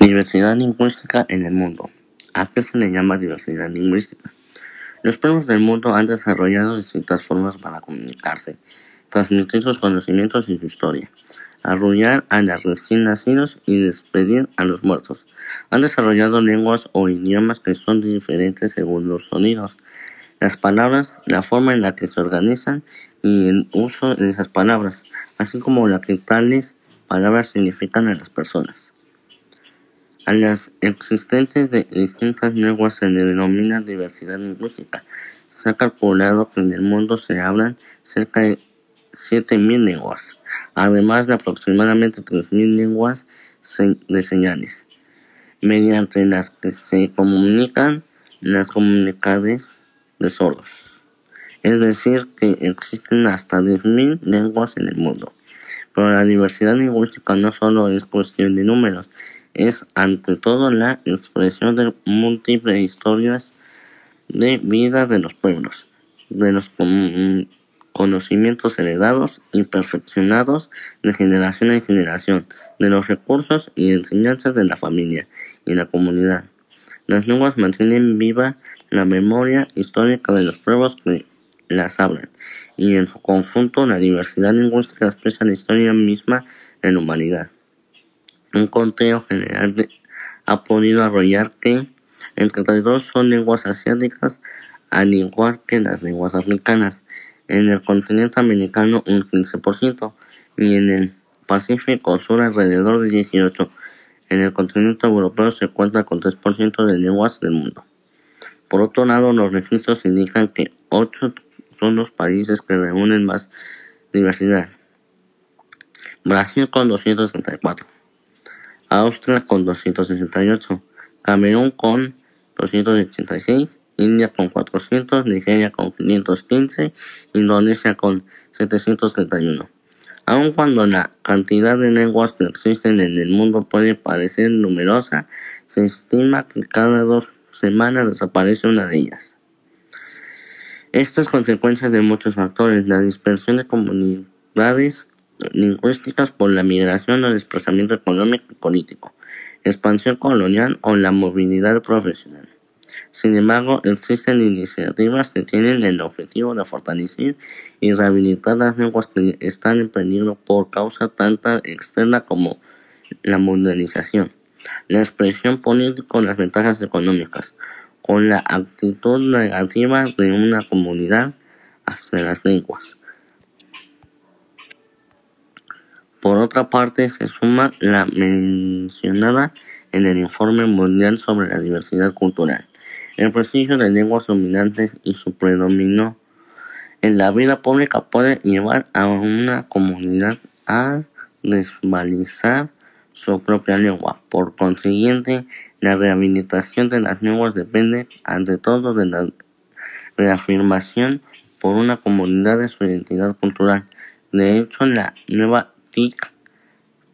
Diversidad lingüística en el mundo. ¿A qué se le llama diversidad lingüística? Los pueblos del mundo han desarrollado distintas formas para comunicarse, transmitir sus conocimientos y su historia, arrullar a los recién nacidos y despedir a los muertos. Han desarrollado lenguas o idiomas que son diferentes según los sonidos, las palabras, la forma en la que se organizan y el uso de esas palabras, así como la que tales palabras significan a las personas. A las existentes de distintas lenguas se denomina diversidad lingüística. Se ha calculado que en el mundo se hablan cerca de 7.000 lenguas, además de aproximadamente 3.000 lenguas de señales, mediante las que se comunican las comunidades de sordos. Es decir, que existen hasta 10.000 lenguas en el mundo. Pero la diversidad lingüística no solo es cuestión de números, es ante todo la expresión de múltiples historias de vida de los pueblos, de los conocimientos heredados y perfeccionados de generación en generación, de los recursos y enseñanzas de la familia y la comunidad. Las lenguas mantienen viva la memoria histórica de los pueblos que las hablan, y en su conjunto la diversidad lingüística expresa la historia misma de la humanidad. Un conteo general ha podido arrollar que el 32 son lenguas asiáticas, al igual que las lenguas africanas. En el continente americano un 15% y en el Pacífico Sur alrededor de 18%. En el continente europeo se cuenta con 3% de lenguas del mundo. Por otro lado, los registros indican que 8 son los países que reúnen más diversidad. Brasil con 264. Austria con 268, Camerún con 286, India con 400, Nigeria con 515, Indonesia con 731. Aun cuando la cantidad de lenguas que existen en el mundo puede parecer numerosa, se estima que cada dos semanas desaparece una de ellas. Esto es consecuencia de muchos factores, la dispersión de comunidades lingüísticas por la migración o desplazamiento económico y político, expansión colonial o la movilidad profesional. Sin embargo, existen iniciativas que tienen el objetivo de fortalecer y rehabilitar las lenguas que están en peligro por causa tanto externa como la modernización, la expresión política o las ventajas económicas, con la actitud negativa de una comunidad hacia las lenguas. Otra parte, se suma la mencionada en el Informe Mundial sobre la Diversidad Cultural, el prestigio de lenguas dominantes y su predominio en la vida pública puede llevar a una comunidad a desvalizar su propia lengua. Por consiguiente, la rehabilitación de las lenguas depende ante todo de la reafirmación por una comunidad de su identidad cultural. De hecho, la nueva TIC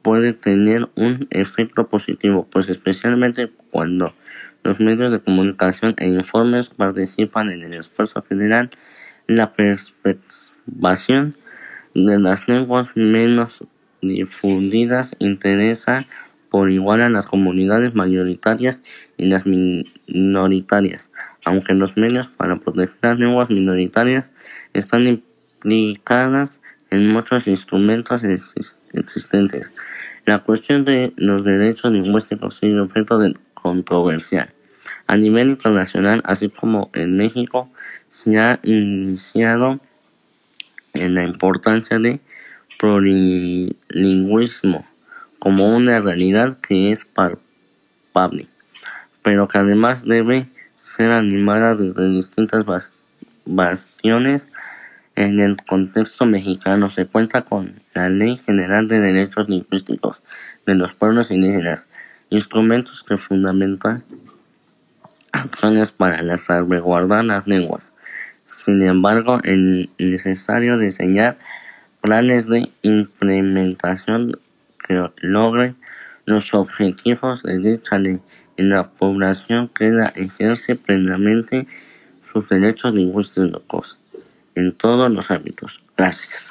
puede tener un efecto positivo, pues especialmente cuando los medios de comunicación e informes participan en el esfuerzo general, la preservación de las lenguas menos difundidas interesa por igual a las comunidades mayoritarias y las minoritarias, aunque los medios para proteger las lenguas minoritarias están implicadas en muchos instrumentos existentes. La cuestión de los derechos lingüísticos sigue objeto de controversia. A nivel internacional, así como en México, se ha iniciado en la importancia de plurilingüismo como una realidad que es palpable, pero que además debe ser animada desde distintas bastiones en el contexto mexicano se cuenta con la Ley General de Derechos Lingüísticos de los Pueblos Indígenas, instrumentos que fundamentan acciones para la salvaguardar las lenguas. Sin embargo, es necesario diseñar planes de implementación que logren los objetivos de dicha ley y la población que la ejerce plenamente sus derechos lingüísticos en todos los ámbitos. Gracias.